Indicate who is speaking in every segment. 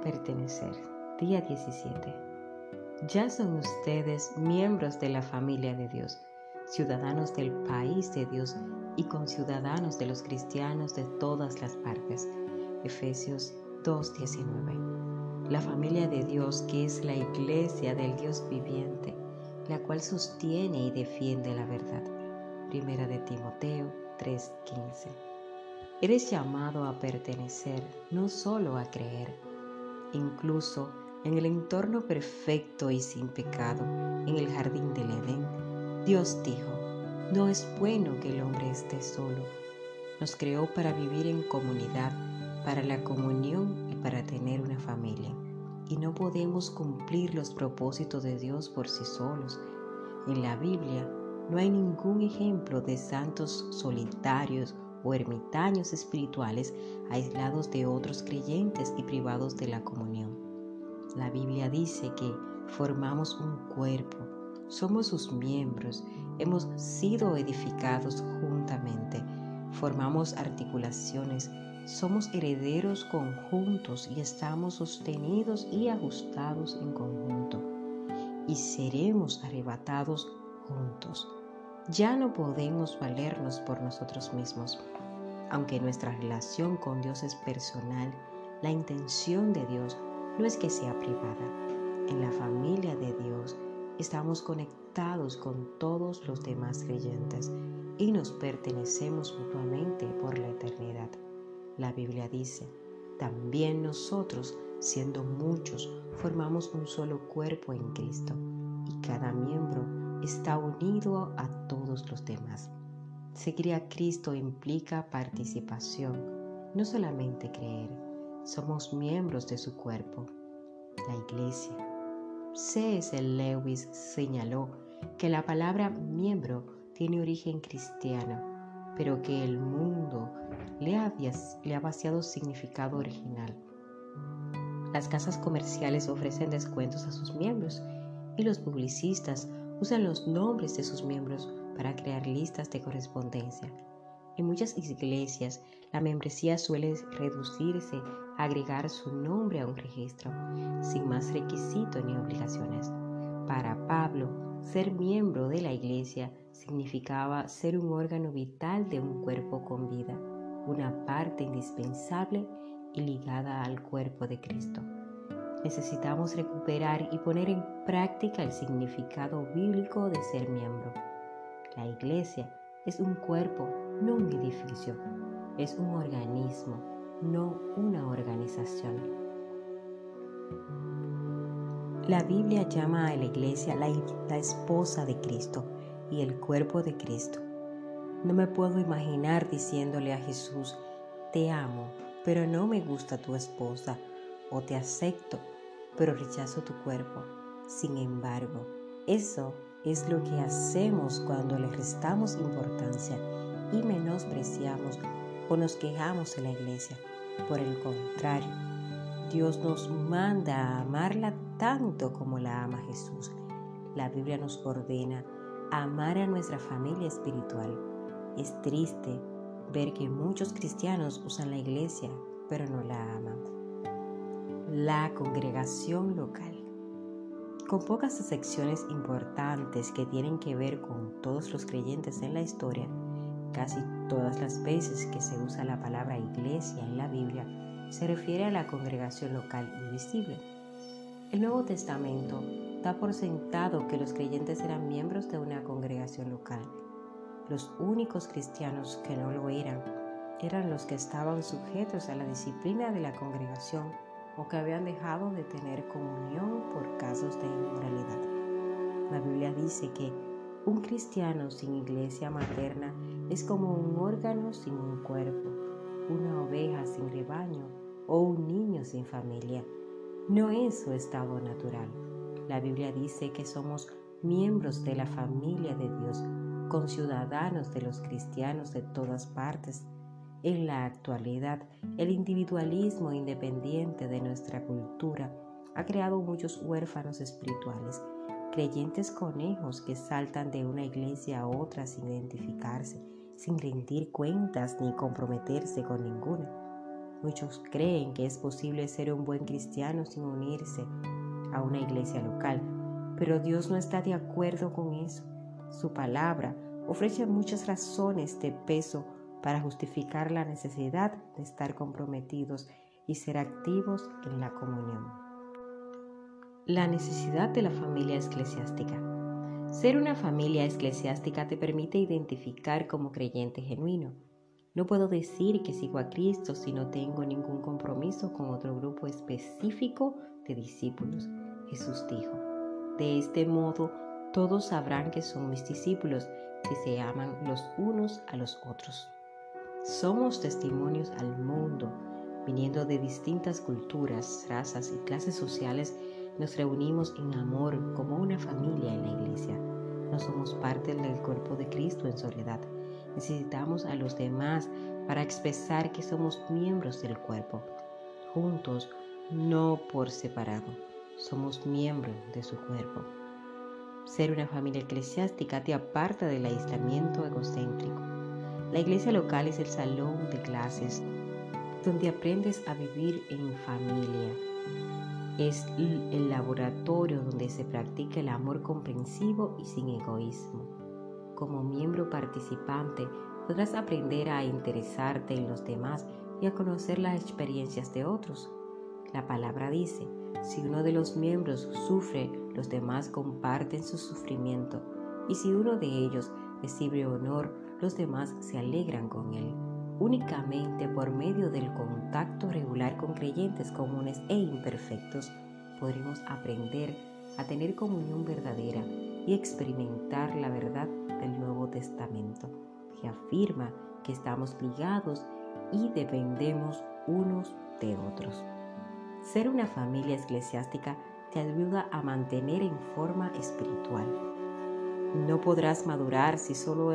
Speaker 1: pertenecer. Día 17. Ya son ustedes miembros de la familia de Dios, ciudadanos del país de Dios y conciudadanos de los cristianos de todas las partes. Efesios 2.19. La familia de Dios que es la iglesia del Dios viviente, la cual sostiene y defiende la verdad. Primera de Timoteo 3:15. Eres llamado a pertenecer, no solo a creer. Incluso en el entorno perfecto y sin pecado, en el jardín del Edén, Dios dijo, no es bueno que el hombre esté solo. Nos creó para vivir en comunidad, para la comunión y para tener una familia. Y no podemos cumplir los propósitos de Dios por sí solos. En la Biblia no hay ningún ejemplo de santos solitarios o ermitaños espirituales aislados de otros creyentes y privados de la comunión. La Biblia dice que formamos un cuerpo, somos sus miembros, hemos sido edificados juntamente, formamos articulaciones, somos herederos conjuntos y estamos sostenidos y ajustados en conjunto, y seremos arrebatados juntos. Ya no podemos valernos por nosotros mismos. Aunque nuestra relación con Dios es personal, la intención de Dios no es que sea privada. En la familia de Dios estamos conectados con todos los demás creyentes y nos pertenecemos mutuamente por la eternidad. La Biblia dice, también nosotros, siendo muchos, formamos un solo cuerpo en Cristo y cada miembro está unido a todos los demás. Seguir a Cristo implica participación, no solamente creer. Somos miembros de su cuerpo, la iglesia. C.S. Lewis señaló que la palabra miembro tiene origen cristiano, pero que el mundo le le ha vaciado significado original. Las casas comerciales ofrecen descuentos a sus miembros y los publicistas usan los nombres de sus miembros para crear listas de correspondencia. En muchas iglesias, la membresía suele reducirse a agregar su nombre a un registro, sin más requisitos ni obligaciones. Para Pablo, ser miembro de la iglesia significaba ser un órgano vital de un cuerpo con vida, una parte indispensable y ligada al cuerpo de Cristo necesitamos recuperar y poner en práctica el significado bíblico de ser miembro. La iglesia es un cuerpo, no un edificio. Es un organismo, no una organización. La Biblia llama a la iglesia la, esposa de Cristo y el cuerpo de Cristo. No me puedo imaginar diciéndole a Jesús, te amo, pero no me gusta tu esposa o te acepto, pero rechazo tu cuerpo. Sin embargo, eso es lo que hacemos cuando le restamos importancia y menospreciamos o nos quejamos en la iglesia. Por el contrario, Dios nos manda a amarla tanto como la ama Jesús. La Biblia nos ordena amar a nuestra familia espiritual. Es triste ver que muchos cristianos usan la iglesia, pero no la aman la congregación local. Con pocas secciones importantes que tienen que ver con todos los creyentes en la historia, casi todas las veces que se usa la palabra iglesia en la Biblia, se refiere a la congregación local invisible. El Nuevo Testamento da por sentado que los creyentes eran miembros de una congregación local. Los únicos cristianos que no lo eran eran los que estaban sujetos a la disciplina de la congregación o que habían dejado de tener comunión por casos de inmoralidad. La Biblia dice que un cristiano sin iglesia materna es como un órgano sin un cuerpo, una oveja sin rebaño o un niño sin familia. No es su estado natural. La Biblia dice que somos miembros de la familia de Dios, conciudadanos de los cristianos de todas partes en la actualidad, el individualismo independiente de nuestra cultura ha creado muchos huérfanos espirituales, creyentes conejos que saltan de una iglesia a otra sin identificarse, sin rendir cuentas ni comprometerse con ninguna. Muchos creen que es posible ser un buen cristiano sin unirse a una iglesia local, pero Dios no está de acuerdo con eso. Su palabra ofrece muchas razones de peso para justificar la necesidad de estar comprometidos y ser activos en la comunión. La necesidad de la familia eclesiástica. Ser una familia eclesiástica te permite identificar como creyente genuino. No puedo decir que sigo a Cristo si no tengo ningún compromiso con otro grupo específico de discípulos. Jesús dijo, de este modo todos sabrán que son mis discípulos si se aman los unos a los otros. Somos testimonios al mundo, viniendo de distintas culturas, razas y clases sociales, nos reunimos en amor como una familia en la iglesia. No somos parte del cuerpo de Cristo en soledad. Necesitamos a los demás para expresar que somos miembros del cuerpo, juntos, no por separado. Somos miembros de su cuerpo. Ser una familia eclesiástica te aparta del aislamiento egocéntrico. La iglesia local es el salón de clases donde aprendes a vivir en familia. Es el laboratorio donde se practica el amor comprensivo y sin egoísmo. Como miembro participante podrás aprender a interesarte en los demás y a conocer las experiencias de otros. La palabra dice, si uno de los miembros sufre, los demás comparten su sufrimiento, y si uno de ellos recibe honor, los demás se alegran con él. Únicamente por medio del contacto regular con creyentes comunes e imperfectos podremos aprender a tener comunión verdadera y experimentar la verdad del Nuevo Testamento, que afirma que estamos ligados y dependemos unos de otros. Ser una familia eclesiástica te ayuda a mantener en forma espiritual. No podrás madurar si solo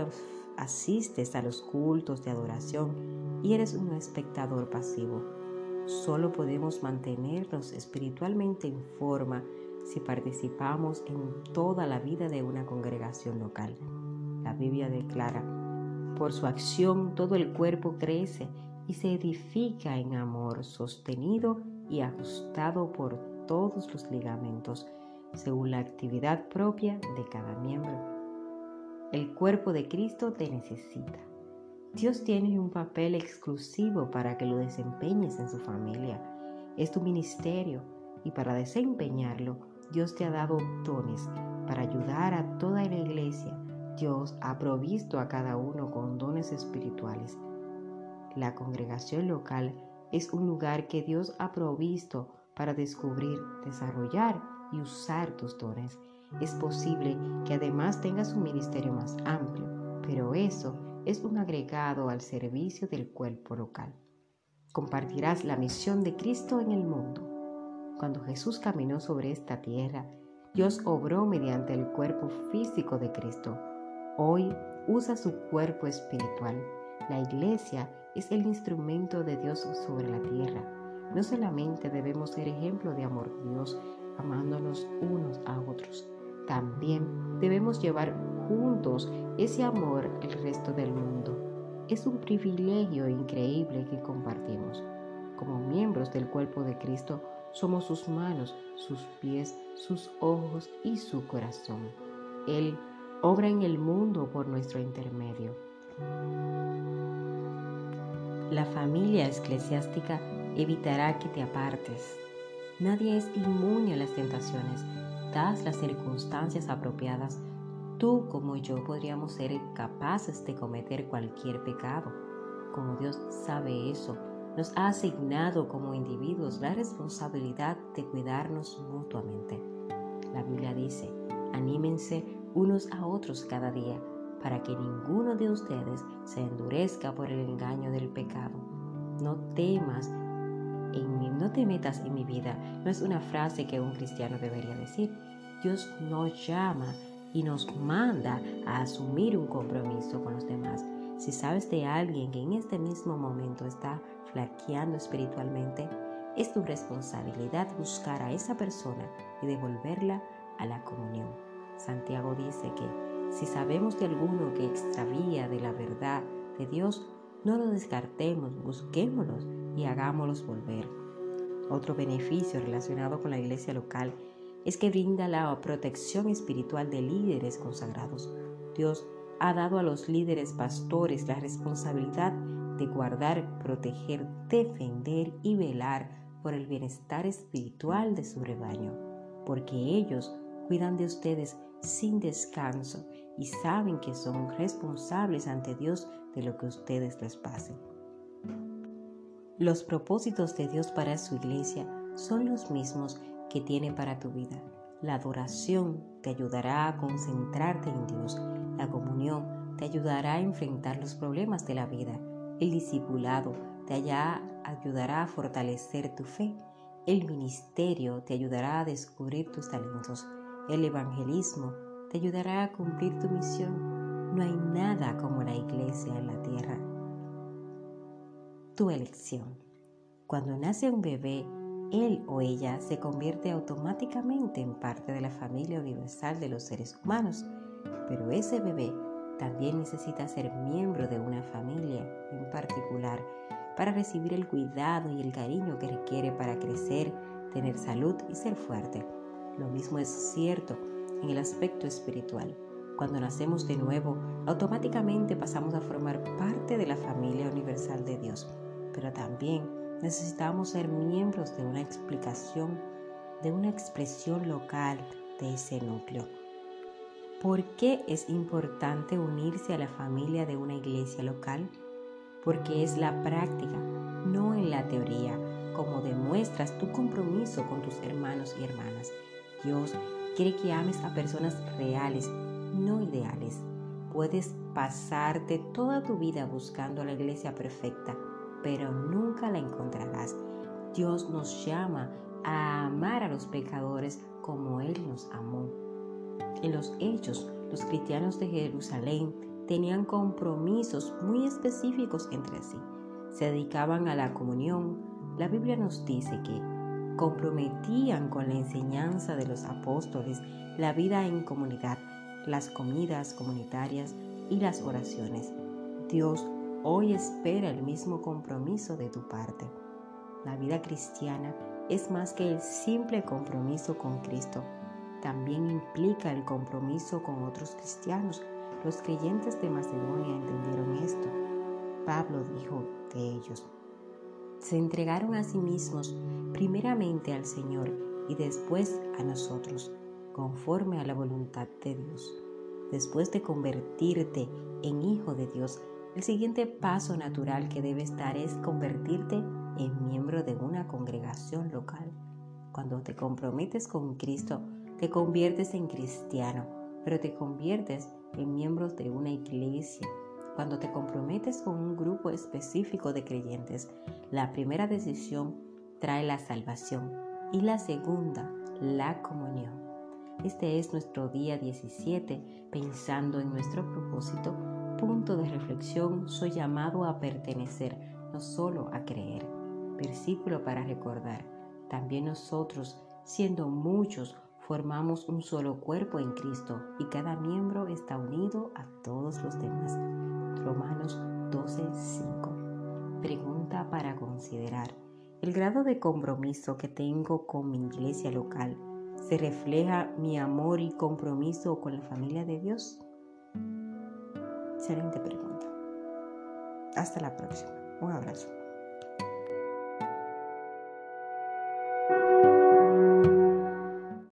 Speaker 1: asistes a los cultos de adoración y eres un espectador pasivo. Solo podemos mantenernos espiritualmente en forma si participamos en toda la vida de una congregación local. La Biblia declara, por su acción todo el cuerpo crece y se edifica en amor sostenido y ajustado por todos los ligamentos, según la actividad propia de cada miembro. El cuerpo de Cristo te necesita. Dios tiene un papel exclusivo para que lo desempeñes en su familia. Es tu ministerio y para desempeñarlo, Dios te ha dado dones para ayudar a toda la iglesia. Dios ha provisto a cada uno con dones espirituales. La congregación local es un lugar que Dios ha provisto para descubrir, desarrollar y usar tus dones. Es posible que además tengas un ministerio más amplio, pero eso es un agregado al servicio del cuerpo local. Compartirás la misión de Cristo en el mundo. Cuando Jesús caminó sobre esta tierra, Dios obró mediante el cuerpo físico de Cristo. Hoy usa su cuerpo espiritual. La iglesia es el instrumento de Dios sobre la tierra. No solamente debemos ser ejemplo de amor de Dios, amándonos unos a otros, también debemos llevar juntos ese amor al resto del mundo. Es un privilegio increíble que compartimos. Como miembros del cuerpo de Cristo, somos sus manos, sus pies, sus ojos y su corazón. Él obra en el mundo por nuestro intermedio. La familia eclesiástica evitará que te apartes. Nadie es inmune a las tentaciones. Das las circunstancias apropiadas. Tú como yo podríamos ser capaces de cometer cualquier pecado. Como Dios sabe eso, nos ha asignado como individuos la responsabilidad de cuidarnos mutuamente. La Biblia dice, anímense unos a otros cada día para que ninguno de ustedes se endurezca por el engaño del pecado. No temas no te metas en mi vida. No es una frase que un cristiano debería decir. Dios nos llama y nos manda a asumir un compromiso con los demás. Si sabes de alguien que en este mismo momento está flaqueando espiritualmente, es tu responsabilidad buscar a esa persona y devolverla a la comunión. Santiago dice que si sabemos de alguno que extravía de la verdad de Dios, No los descartemos, busquémoslos y hagámoslos volver. Otro beneficio relacionado con la iglesia local es que brinda la protección espiritual de líderes consagrados. Dios ha dado a los líderes pastores la responsabilidad de guardar, proteger, defender y velar por el bienestar espiritual de su rebaño, porque ellos cuidan de ustedes sin descanso y saben que son responsables ante Dios de lo que ustedes les pasen. Los propósitos de Dios para su iglesia son los mismos que tiene para tu vida. La adoración te ayudará a concentrarte en Dios. La comunión te ayudará a enfrentar los problemas de la vida. El discipulado te ayudará a fortalecer tu fe. El ministerio te ayudará a descubrir tus talentos. El evangelismo te ayudará a cumplir tu misión. No hay nada como la iglesia en la tierra. Tu elección. Cuando nace un bebé, él o ella se convierte automáticamente en parte de la familia universal de los seres humanos, pero ese bebé también necesita ser miembro de una familia en particular para recibir el cuidado y el cariño que requiere para crecer, tener salud y ser fuerte. Lo mismo es cierto en el aspecto espiritual. Cuando nacemos de nuevo, automáticamente pasamos a formar parte de la familia universal de Dios, pero también necesitamos ser miembros de una explicación, de una expresión local de ese núcleo. ¿Por qué es importante unirse a la familia de una iglesia local? Porque es la práctica, no en la teoría, como demuestras tu compromiso con tus hermanos y hermanas. Dios quiere que ames a personas reales, no ideales. Puedes pasarte toda tu vida buscando la iglesia perfecta, pero nunca la encontrarás. Dios nos llama a amar a los pecadores como Él nos amó. En los hechos, los cristianos de Jerusalén tenían compromisos muy específicos entre sí. Se dedicaban a la comunión. La Biblia nos dice que comprometían con la enseñanza de los apóstoles la vida en comunidad, las comidas comunitarias y las oraciones. Dios hoy espera el mismo compromiso de tu parte. La vida cristiana es más que el simple compromiso con Cristo. También implica el compromiso con otros cristianos. Los creyentes de Macedonia entendieron esto. Pablo dijo de ellos, se entregaron a sí mismos primeramente al Señor y después a nosotros, conforme a la voluntad de Dios. Después de convertirte en hijo de Dios, el siguiente paso natural que debes dar es convertirte en miembro de una congregación local. Cuando te comprometes con Cristo, te conviertes en cristiano, pero te conviertes en miembro de una iglesia. Cuando te comprometes con un grupo específico de creyentes, la primera decisión trae la salvación y la segunda, la comunión. Este es nuestro día 17, pensando en nuestro propósito punto de reflexión, soy llamado a pertenecer, no solo a creer. Versículo para recordar. También nosotros, siendo muchos, formamos un solo cuerpo en Cristo y cada miembro está unido a todos los demás. Romanos 12:5. Pregunta para considerar. ¿El grado de compromiso que tengo con mi iglesia local se refleja mi amor y compromiso con la familia de Dios? Excelente pregunta. Hasta la próxima. Un abrazo.